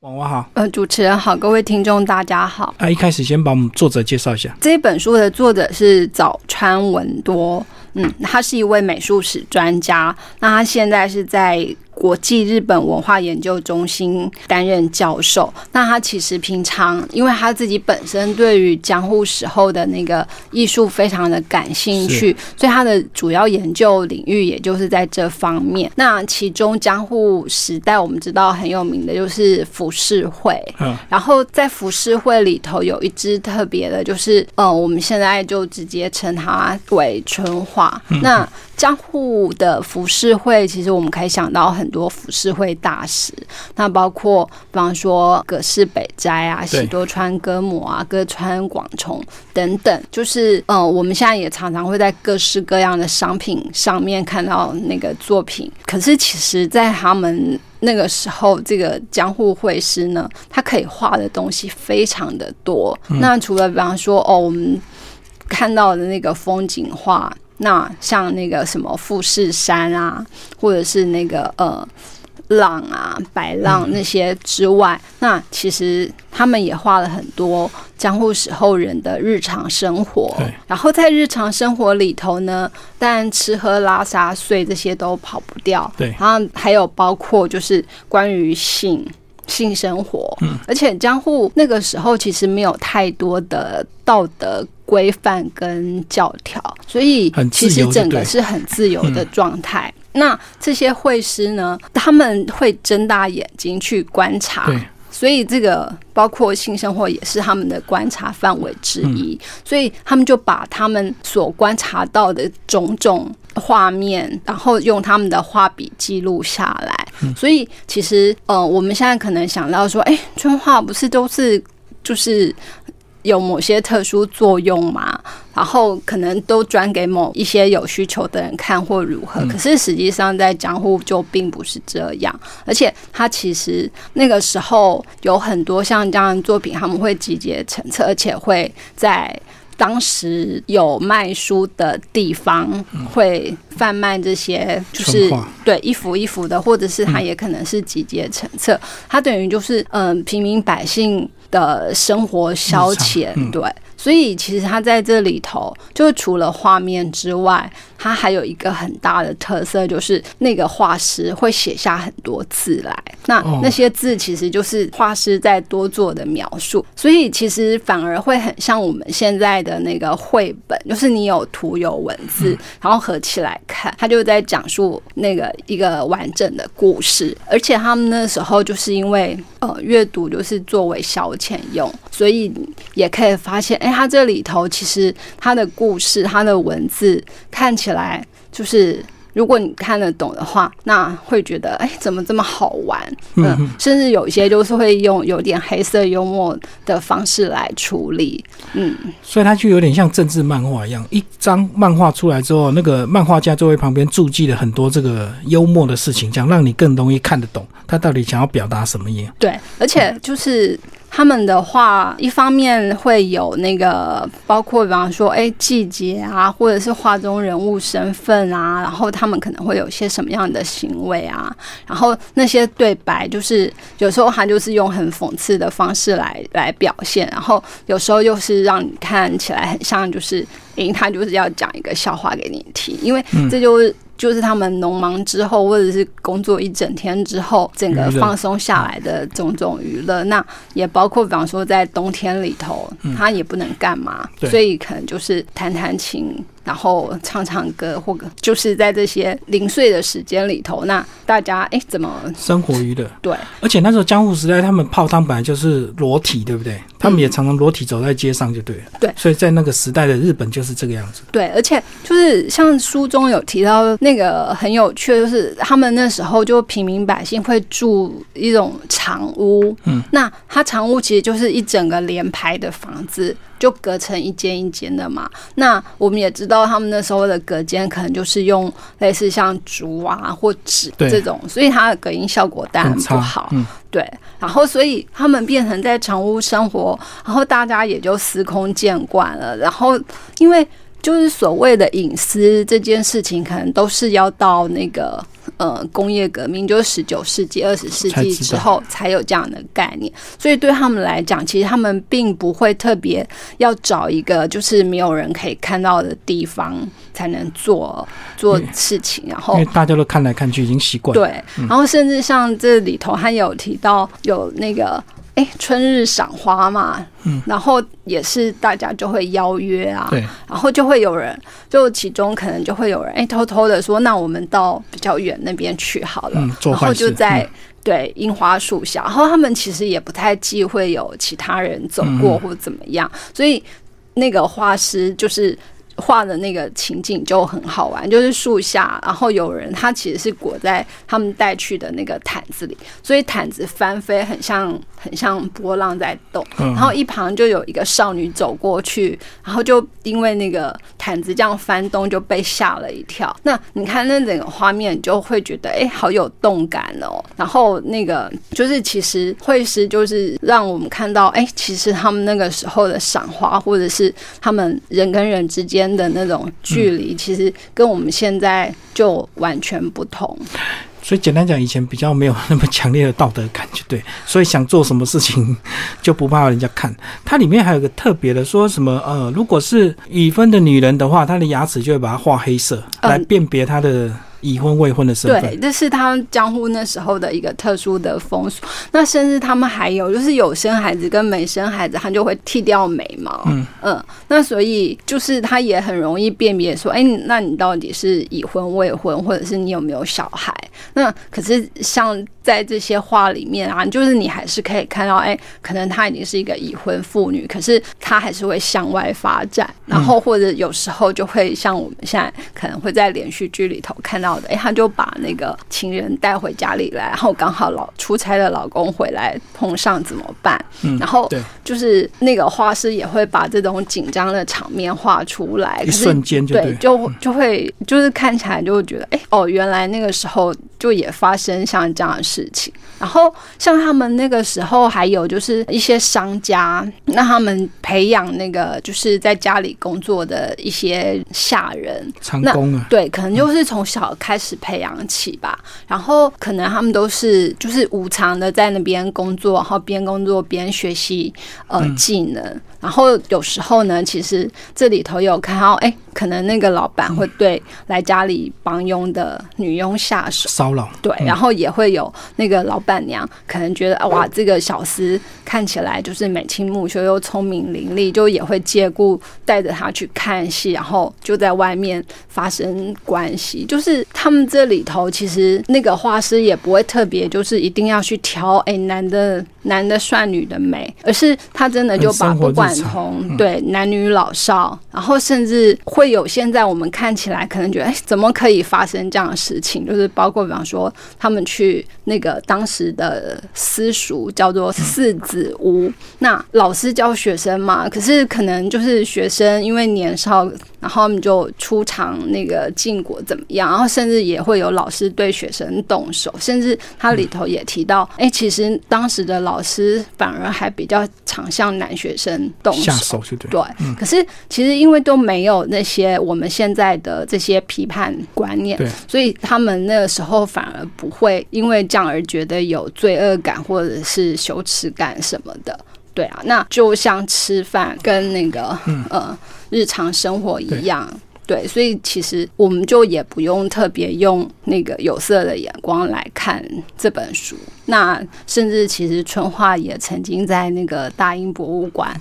王娃好，呃，主持人好，各位听众大家好。那一开始先把我们作者介绍一下。这本书的作者是早川文多，嗯，他是一位美术史专家，那他现在是在。国际日本文化研究中心担任教授。那他其实平常，因为他自己本身对于江户时候的那个艺术非常的感兴趣，所以他的主要研究领域也就是在这方面。那其中江户时代我们知道很有名的就是浮世绘，嗯，然后在浮世绘里头有一支特别的，就是嗯，我们现在就直接称它为春画。那江户的浮世绘，其实我们可以想到很多浮世绘大师，那包括比方说葛饰北斋啊、喜多川歌母啊、歌川广重等等，就是嗯，我们现在也常常会在各式各样的商品上面看到那个作品。可是其实，在他们那个时候，这个江户绘师呢，他可以画的东西非常的多。那除了比方说哦，我们看到的那个风景画。那像那个什么富士山啊，或者是那个呃浪啊、白浪那些之外，那其实他们也画了很多江户时候人的日常生活。然后在日常生活里头呢，当然吃喝拉撒睡这些都跑不掉。对，然后还有包括就是关于性性生活，嗯，而且江户那个时候其实没有太多的道德。规范跟教条，所以其实整个是很自由的状态。那这些会师呢，他们会睁大眼睛去观察，所以这个包括性生活也是他们的观察范围之一。所以他们就把他们所观察到的种种画面，然后用他们的画笔记录下来。所以其实，呃，我们现在可能想到说，哎，春画不是都是就是。有某些特殊作用嘛？然后可能都转给某一些有需求的人看或如何？可是实际上在江户就并不是这样，而且他其实那个时候有很多像这样的作品，他们会集结成册，而且会在当时有卖书的地方会贩卖这些，就是对一幅一幅的，或者是它也可能是集结成册，它等于就是嗯平民百姓。的生活消遣，对，所以其实他在这里头，就除了画面之外。它还有一个很大的特色，就是那个画师会写下很多字来。那那些字其实就是画师在多做的描述，所以其实反而会很像我们现在的那个绘本，就是你有图有文字，然后合起来看，他就在讲述那个一个完整的故事。而且他们那时候就是因为呃阅读就是作为消遣用，所以也可以发现，哎，他这里头其实他的故事、他的文字看起来。起来就是，如果你看得懂的话，那会觉得哎，怎么这么好玩？嗯，甚至有一些就是会用有点黑色幽默的方式来处理。嗯，所以它就有点像政治漫画一样，一张漫画出来之后，那个漫画家就会旁边注记了很多这个幽默的事情，这样让你更容易看得懂他到底想要表达什么样。对，而且就是。他们的话，一方面会有那个，包括比方说，哎，季节啊，或者是画中人物身份啊，然后他们可能会有些什么样的行为啊，然后那些对白，就是有时候他就是用很讽刺的方式来来表现，然后有时候又是让你看起来很像，就是因为他就是要讲一个笑话给你听，因为这就是。就是他们农忙之后，或者是工作一整天之后，整个放松下来的种种娱乐，那也包括，比方说在冬天里头，他也不能干嘛，所以可能就是弹弹琴。然后唱唱歌，或者就是在这些零碎的时间里头，那大家哎怎么生活娱乐？对，而且那时候江户时代，他们泡汤本来就是裸体，对不对？他们也常常裸体走在街上，就对了。对，所以在那个时代的日本就是这个样子。对，而且就是像书中有提到那个很有趣，就是他们那时候就平民百姓会住一种长屋，嗯，那他长屋其实就是一整个连排的房子。就隔成一间一间的嘛，那我们也知道他们那时候的隔间可能就是用类似像竹啊或纸这种，所以它的隔音效果当然不好。对，然后所以他们变成在长屋生活，然后大家也就司空见惯了。然后因为就是所谓的隐私这件事情，可能都是要到那个呃工业革命，就是十九世纪、二十世纪之后才有这样的概念，所以对他们来讲，其实他们并不会特别要找一个就是没有人可以看到的地方才能做做事情，然后因为大家都看来看去已经习惯了。对，然后甚至像这里头，他有提到有那个哎春日赏花嘛，嗯，然后也是大家就会邀约啊，对，然后就会有人，就其中可能就会有人哎偷偷的说，那我们到比较远那边去好了，然后就在。嗯。对樱花树下，然后他们其实也不太忌讳有其他人走过嗯。或怎么样，所以那个画师就是画的那个情景就很好玩，就是树下，然后有人他其实是裹在他们带去的那个毯子里，所以毯子翻飞，很像很像波浪在动。嗯然后一旁就有一个少女走过去，然后就因为那个毯子这样翻动，就被吓了一跳。那你看那整个画面，你就会觉得哎、好有动感哦。然后那个就是其实会师就是让我们看到，哎、其实他们那个时候的赏花，或者是他们人跟人之间的那种距离，其实跟我们现在就完全不同。所以简单讲，以前比较没有那么强烈的道德感，就对。所以想做什么事情就不怕人家看。它里面还有个特别的，说什么呃，如果是已婚的女人的话，她的牙齿就会把它画黑色，嗯来辨别她的已婚未婚的身对，份。这是他们江户那时候的一个特殊的风俗。那甚至他们还有，就是有生孩子跟没生孩子，他就会剃掉眉毛。嗯那所以就是他也很容易辨别说，哎、那你到底是已婚未婚，或者是你有没有小孩？那可是像在这些画里面啊，就是你还是可以看到，哎、可能她已经是一个已婚妇女，可是她还是会向外发展，然后或者有时候就会像我们现在可能会在连续剧里头看到的，哎、她就把那个情人带回家里来，然后刚好老出差的老公回来碰上怎么办？嗯然后对，就是那个画师也会把这种紧张的场面画出来，一可是瞬间就对，就就会就是看起来就会觉得，哎、哦，原来那个时候就也发生像这样的事情。然后像他们那个时候还有就是一些商家，那他们培养那个就是在家里工作的一些下人，长工啊，对，可能就是从小开始培养起吧。然后可能他们都是就是无偿的在那边工作，然后边工作边学习呃嗯技能。然后有时候呢，其实这里头有看到，哎，可能那个老板会对来家里帮佣的女佣下手。骚扰。对，嗯然后也会有那个老板娘可能觉得啊哇，这个小厮看起来就是眉清目秀又聪明伶俐，就也会借故带着他去看戏，然后就在外面发生关系。就是他们这里头其实那个画师也不会特别就是一定要去挑哎男的男的帅女的美，而是他真的就把不管从、嗯。对男女老少，然后甚至会有现在我们看起来可能觉得哎怎么可以发生这样的事情，就是包括比方说他们去那个当时的私塾叫做四子屋，那老师教学生嘛，可是可能就是学生因为年少，然后他们就出场那个禁果怎么样，然后甚至也会有老师对学生动手，甚至它里头也提到，哎、其实当时的老师反而还比较常向男学生动下手就对。对，可是其实因为都没有那些我们现在的这些批判观念，所以他们那个时候反而不会因为这样而觉得有罪恶感或者是羞耻感什么的。对啊，那就像吃饭跟那个、呃日常生活一样。对，所以其实我们就也不用特别用那个有色的眼光来看这本书。那甚至其实春画也曾经在那个大英博物馆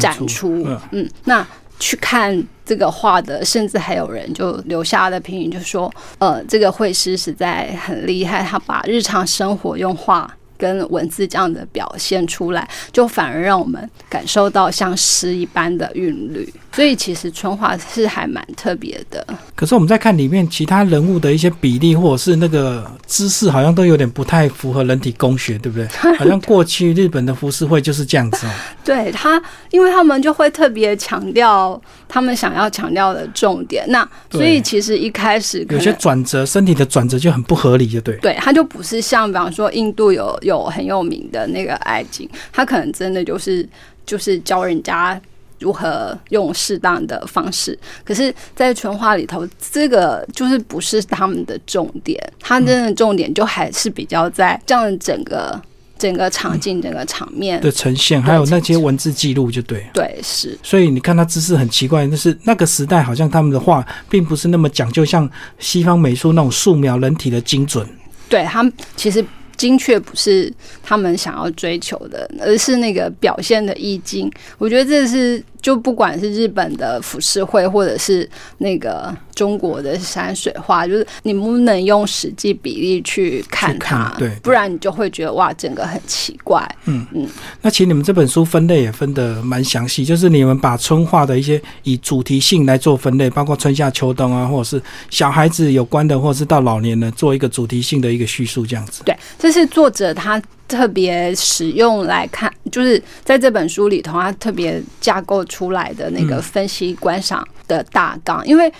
展出，出，嗯嗯，那去看这个画的，甚至还有人就留下的评语，就说，呃，这个绘师实在很厉害，他把日常生活用画。跟文字这样的表现出来，就反而让我们感受到像诗一般的韵律。所以其实春华是还蛮特别的。可是我们在看里面其他人物的一些比例，或者是那个姿势，好像都有点不太符合人体工学，对不对？好像过去日本的浮世绘就是这样子哦。对他，因为他们就会特别强调他们想要强调的重点。那所以其实一开始有些转折，身体的转折就很不合理，就对。对，它就不是像比方说印度有有很有名的那个爱情，他可能真的就是就是教人家如何用适当的方式。可是，在春画里头，这个就是不是他们的重点，他真的重点就还是比较在这样整个。整个场景、整个场面的呈现，还有那些文字记录，就对。对，是。所以你看他姿势很奇怪，但是那个时代好像他们的画并不是那么讲究，像西方美术那种素描人体的精准。对他们其实。精确不是他们想要追求的，而是那个表现的意境。我觉得这是就不管是日本的浮世绘，或者是那个中国的山水画，就是你不能用实际比例去看它，对，不然你就会觉得哇，整个很奇怪。嗯嗯。那其实你们这本书分类也分得蛮详细，就是你们把春画的一些以主题性来做分类，包括春夏秋冬啊，或者是小孩子有关的，或者是到老年人，做一个主题性的一个叙述，这样子。对。这是作者他特别使用来看，就是在这本书里头，它特别架构出来的那个分析观赏的大纲。因为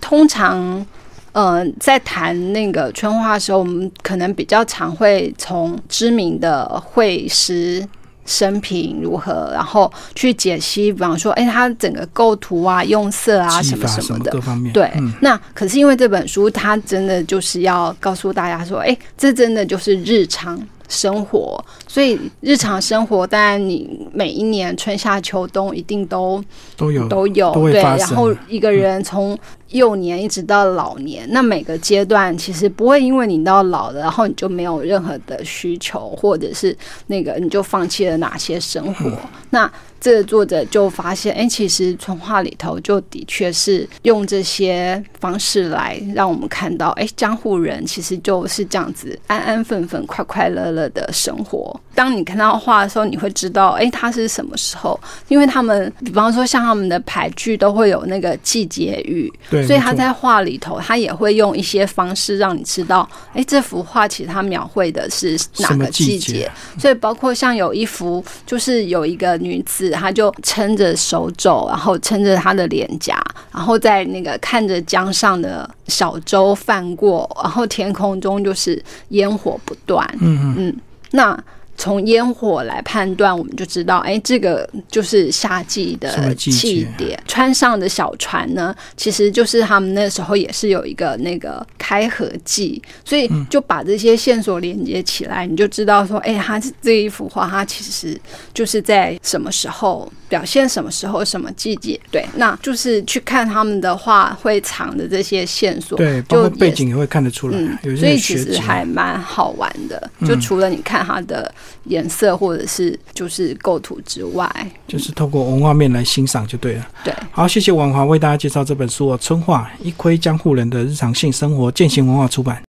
通常，嗯，在谈那个春画的时候，我们可能比较常会从知名的绘师。生平如何，然后去解析，比方说，哎，它整个构图啊、用色啊什么什么的，各方面。对，那可是因为这本书，它真的就是要告诉大家说，哎，这真的就是日常。生活，所以日常生活，当然你每一年春夏秋冬一定都都有都有对，然后一个人从幼年一直到老年，那每个阶段其实不会因为你到老了，然后你就没有任何的需求，或者是那个你就放弃了哪些生活，那。这个作者就发现，哎，其实春画里头就的确是用这些方式来让我们看到，哎，江户人其实就是这样子安安分分、快快乐乐的生活。当你看到画的时候，你会知道，哎，它是什么时候？因为他们，比方说像他们的牌剧都会有那个季节语，对，所以他在画里头，他也会用一些方式让你知道，哎，这幅画其实他描绘的是哪个季节。所以包括像有一幅，就是有一个女子。她就撑着手肘，然后撑着她的脸颊，然后在那个看着江上的小舟泛过，然后天空中就是烟火不断。嗯嗯，那。从烟火来判断，我们就知道，哎，这个就是夏季的气点。川上的小船呢，其实就是他们那时候也是有一个那个开合季，所以就把这些线索连接起来，你就知道说，哎，它这一幅画，它其实就是在什么时候表现，什么时候什么季节。对，那就是去看他们的画会藏的这些线索，对，包括背景也会看得出来。嗯，所以其实还蛮好玩的。就除了你看它的。颜色或者是就是构图之外，就是透过文化面来欣赏就对了。对，好，谢谢王华为大家介绍这本书《春画一窥江户人的日常性生活》，践行文化出版。